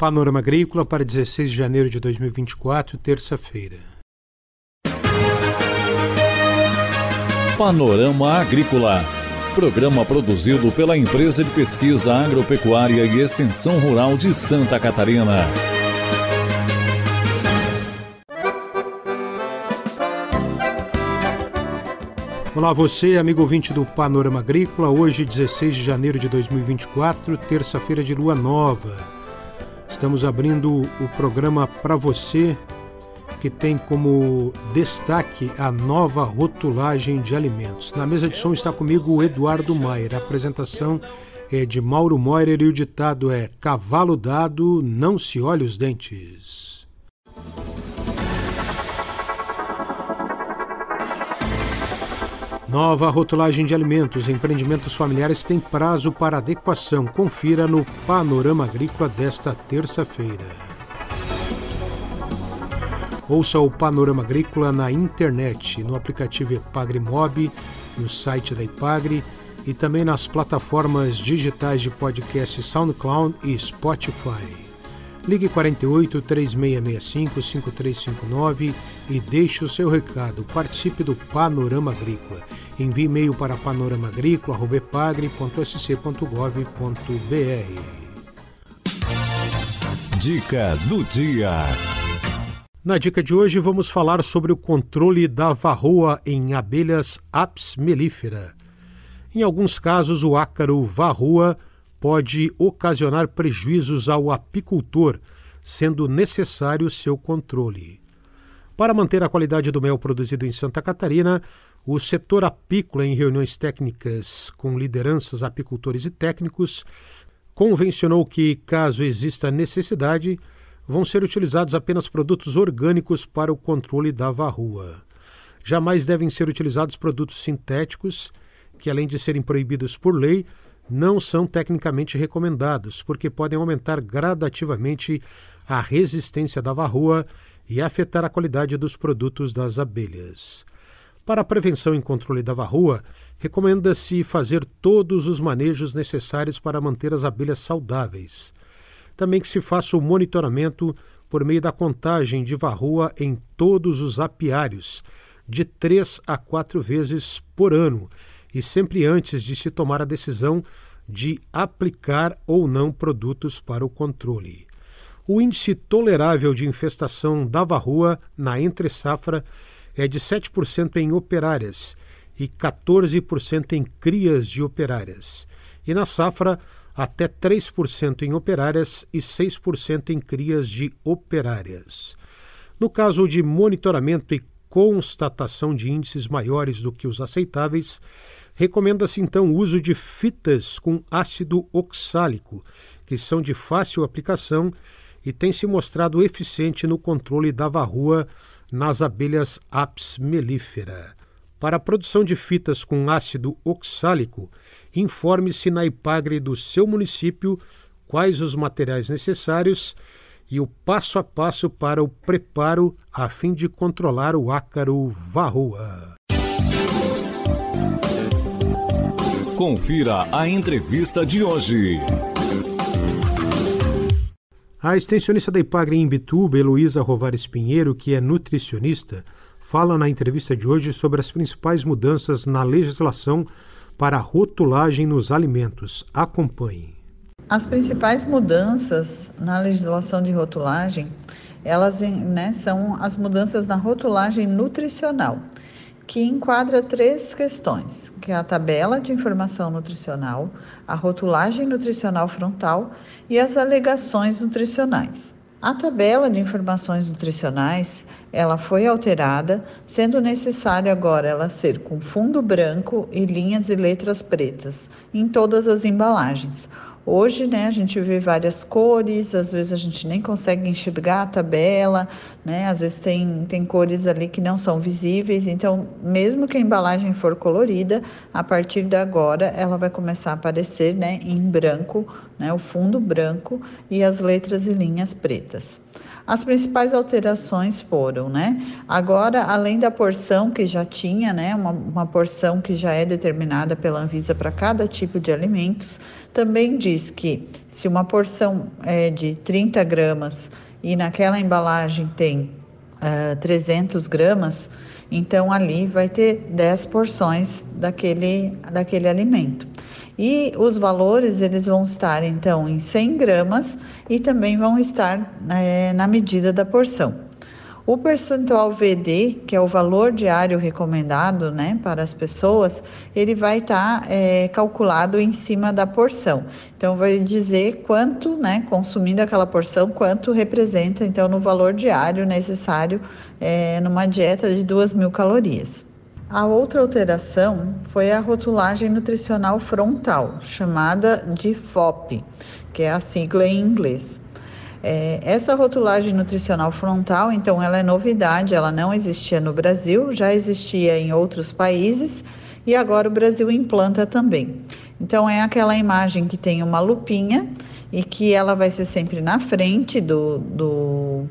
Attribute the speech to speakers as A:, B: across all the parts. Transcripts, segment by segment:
A: Panorama Agrícola para 16 de janeiro de 2024, terça-feira.
B: Panorama Agrícola. Programa produzido pela Empresa de Pesquisa Agropecuária e Extensão Rural de Santa Catarina.
A: Olá você, amigo ouvinte do Panorama Agrícola. Hoje, 16 de janeiro de 2024, terça-feira de lua nova. Estamos abrindo o programa para você que tem como destaque a nova rotulagem de alimentos. Na mesa de som está comigo o Eduardo Maier. A apresentação é de Mauro Moirer e o ditado é: Cavalo dado, não se olhe os dentes. Nova rotulagem de alimentos. Empreendimentos familiares têm prazo para adequação. Confira no Panorama Agrícola desta terça-feira. Ouça o Panorama Agrícola na internet, no aplicativo Epagre no site da Ipagre e também nas plataformas digitais de podcast SoundCloud e Spotify. Ligue 48 3665 5359 e deixe o seu recado. Participe do Panorama Agrícola. Envie e-mail para panoramaagrícola.sc.gov.br.
B: Dica do dia.
A: Na dica de hoje vamos falar sobre o controle da varroa em abelhas Apis mellifera. Em alguns casos, o ácaro varroa pode ocasionar prejuízos ao apicultor, sendo necessário seu controle. Para manter a qualidade do mel produzido em Santa Catarina, o setor apícola, em reuniões técnicas com lideranças, apicultores e técnicos, convencionou que, caso exista necessidade, vão ser utilizados apenas produtos orgânicos para o controle da varroa. Jamais devem ser utilizados produtos sintéticos, que, além de serem proibidos por lei, não são tecnicamente recomendados, porque podem aumentar gradativamente a resistência da varroa e afetar a qualidade dos produtos das abelhas. Para a prevenção e controle da varroa, recomenda-se fazer todos os manejos necessários para manter as abelhas saudáveis. Também que se faça o monitoramento por meio da contagem de varroa em todos os apiários, de três a quatro vezes por ano, e sempre antes de se tomar a decisão de aplicar ou não produtos para o controle. O índice tolerável de infestação da varroa na entre-safra é de 7% em operárias e 14% em crias de operárias, e na safra até 3% em operárias e 6% em crias de operárias. No caso de monitoramento e constatação de índices maiores do que os aceitáveis, recomenda-se então o uso de fitas com ácido oxálico, que são de fácil aplicação e têm se mostrado eficiente no controle da varroa nas abelhas Apis mellifera. Para a produção de fitas com ácido oxálico, informe-se na IPAGRE do seu município quais os materiais necessários e o passo a passo para o preparo a fim de controlar o ácaro varroa.
B: Confira a entrevista de hoje.
A: A extensionista da IPAGRE em Bituba, Heloísa Rovares Pinheiro, que é nutricionista, fala na entrevista de hoje sobre as principais mudanças na legislação para a rotulagem nos alimentos. Acompanhe.
C: As principais mudanças na legislação de rotulagem, elas né, são as mudanças na rotulagem nutricional, que enquadra três questões, que é a tabela de informação nutricional, a rotulagem nutricional frontal e as alegações nutricionais. A tabela de informações nutricionais, ela foi alterada, sendo necessário agora ela ser com fundo branco e linhas e letras pretas em todas as embalagens. Hoje, né, a gente vê várias cores, às vezes a gente nem consegue enxergar a tabela, né? Às vezes tem, tem cores ali que não são visíveis, então, mesmo que a embalagem for colorida, a partir de agora ela vai começar a aparecer, né, em branco, né, o fundo branco e as letras e linhas pretas. As principais alterações foram, né? Agora, além da porção que já tinha, né? Uma, uma porção que já é determinada pela Anvisa para cada tipo de alimentos, também diz que se uma porção é de 30 gramas e naquela embalagem tem uh, 300 gramas, então ali vai ter 10 porções daquele, daquele alimento. E os valores eles vão estar então em 100 gramas e também vão estar é, na medida da porção. O percentual VD, que é o valor diário recomendado né, para as pessoas, ele vai estar tá, é, calculado em cima da porção. Então, vai dizer quanto, né, consumindo aquela porção, quanto representa, então, no valor diário necessário é, numa dieta de 2 mil calorias. A outra alteração foi a rotulagem nutricional frontal, chamada de FOP, que é a sigla em inglês. É, essa rotulagem nutricional frontal, então, ela é novidade, ela não existia no Brasil, já existia em outros países e agora o Brasil implanta também. Então, é aquela imagem que tem uma lupinha e que ela vai ser sempre na frente do, do,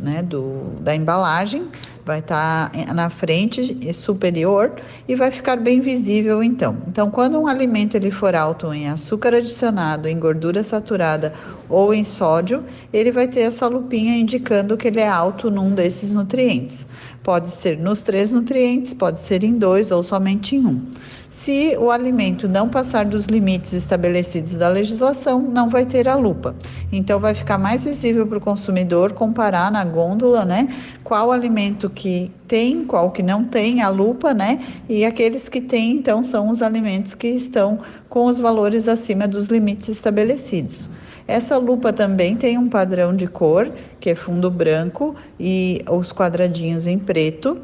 C: né, do da embalagem, vai estar tá na frente superior e vai ficar bem visível então. Então, quando um alimento ele for alto em açúcar adicionado, em gordura saturada ou em sódio, ele vai ter essa lupinha indicando que ele é alto num desses nutrientes. Pode ser nos três nutrientes, pode ser em dois ou somente em um. Se o alimento não passar dos limites estabelecidos da legislação, não vai ter a lupa. Então, vai ficar mais visível para o consumidor comparar na gôndola, né, qual alimento que tem, qual que não tem a lupa, né? E aqueles que têm, então, são os alimentos que estão com os valores acima dos limites estabelecidos. Essa lupa também tem um padrão de cor, que é fundo branco e os quadradinhos em preto.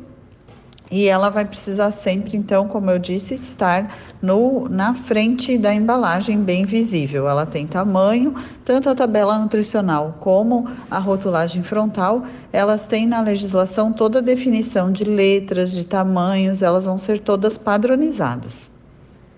C: E ela vai precisar sempre, então, como eu disse, estar no, na frente da embalagem, bem visível. Ela tem tamanho, tanto a tabela nutricional como a rotulagem frontal, elas têm na legislação toda a definição de letras, de tamanhos, elas vão ser todas padronizadas.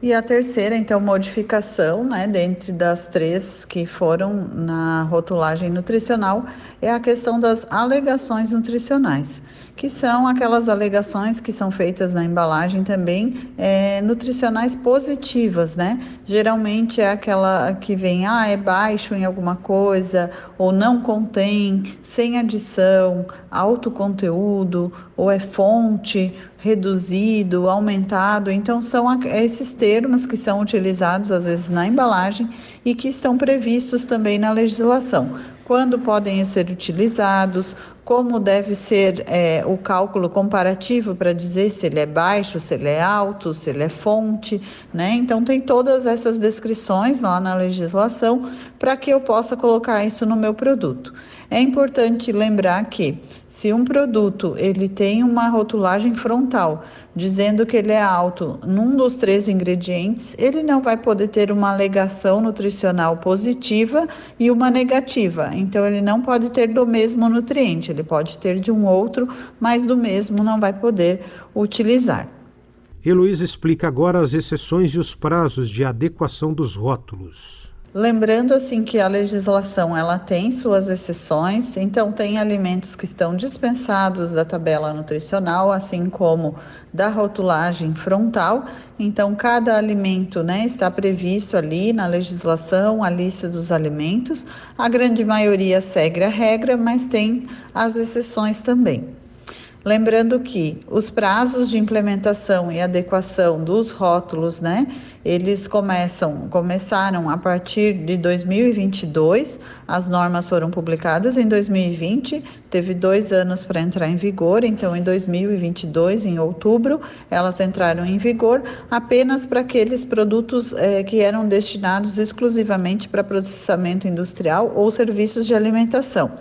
C: E a terceira, então, modificação, né, dentre das três que foram na rotulagem nutricional, é a questão das alegações nutricionais que são aquelas alegações que são feitas na embalagem também é, nutricionais positivas, né? Geralmente é aquela que vem, ah, é baixo em alguma coisa, ou não contém, sem adição, alto conteúdo, ou é fonte, reduzido, aumentado. Então, são esses termos que são utilizados às vezes na embalagem e que estão previstos também na legislação quando podem ser utilizados, como deve ser é, o cálculo comparativo para dizer se ele é baixo, se ele é alto, se ele é fonte, né? Então tem todas essas descrições lá na legislação para que eu possa colocar isso no meu produto. É importante lembrar que se um produto ele tem uma rotulagem frontal dizendo que ele é alto num dos três ingredientes, ele não vai poder ter uma alegação nutricional positiva e uma negativa. Então ele não pode ter do mesmo nutriente, ele pode ter de um outro, mas do mesmo não vai poder utilizar.
A: Heloísa explica agora as exceções e os prazos de adequação dos rótulos.
C: Lembrando assim que a legislação ela tem suas exceções, então tem alimentos que estão dispensados da tabela nutricional, assim como da rotulagem frontal. Então cada alimento, né, está previsto ali na legislação a lista dos alimentos. A grande maioria segue a regra, mas tem as exceções também. Lembrando que os prazos de implementação e adequação dos rótulos, né, eles começam, começaram a partir de 2022. As normas foram publicadas em 2020, teve dois anos para entrar em vigor, então em 2022, em outubro, elas entraram em vigor apenas para aqueles produtos eh, que eram destinados exclusivamente para processamento industrial ou serviços de alimentação.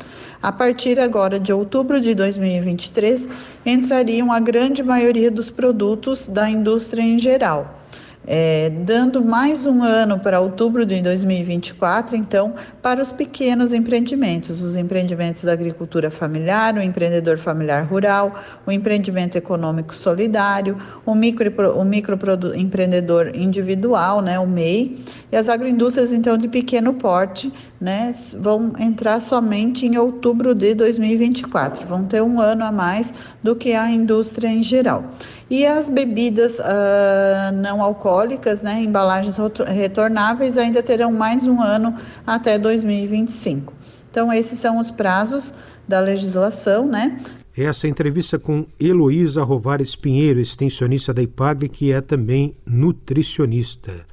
C: A partir agora de outubro de 2023, entrariam a grande maioria dos produtos da indústria em geral. É, dando mais um ano para outubro de 2024, então, para os pequenos empreendimentos, os empreendimentos da agricultura familiar, o empreendedor familiar rural, o empreendimento econômico solidário, o micro, o microempreendedor individual, né, o MEI, e as agroindústrias, então, de pequeno porte, né, vão entrar somente em outubro de 2024, vão ter um ano a mais do que a indústria em geral. E as bebidas uh, não alcoólicas, né, embalagens retornáveis, ainda terão mais um ano até 2025. Então, esses são os prazos da legislação, né?
A: Essa entrevista com Heloísa Rovares Pinheiro, extensionista da IPAGRE, que é também nutricionista.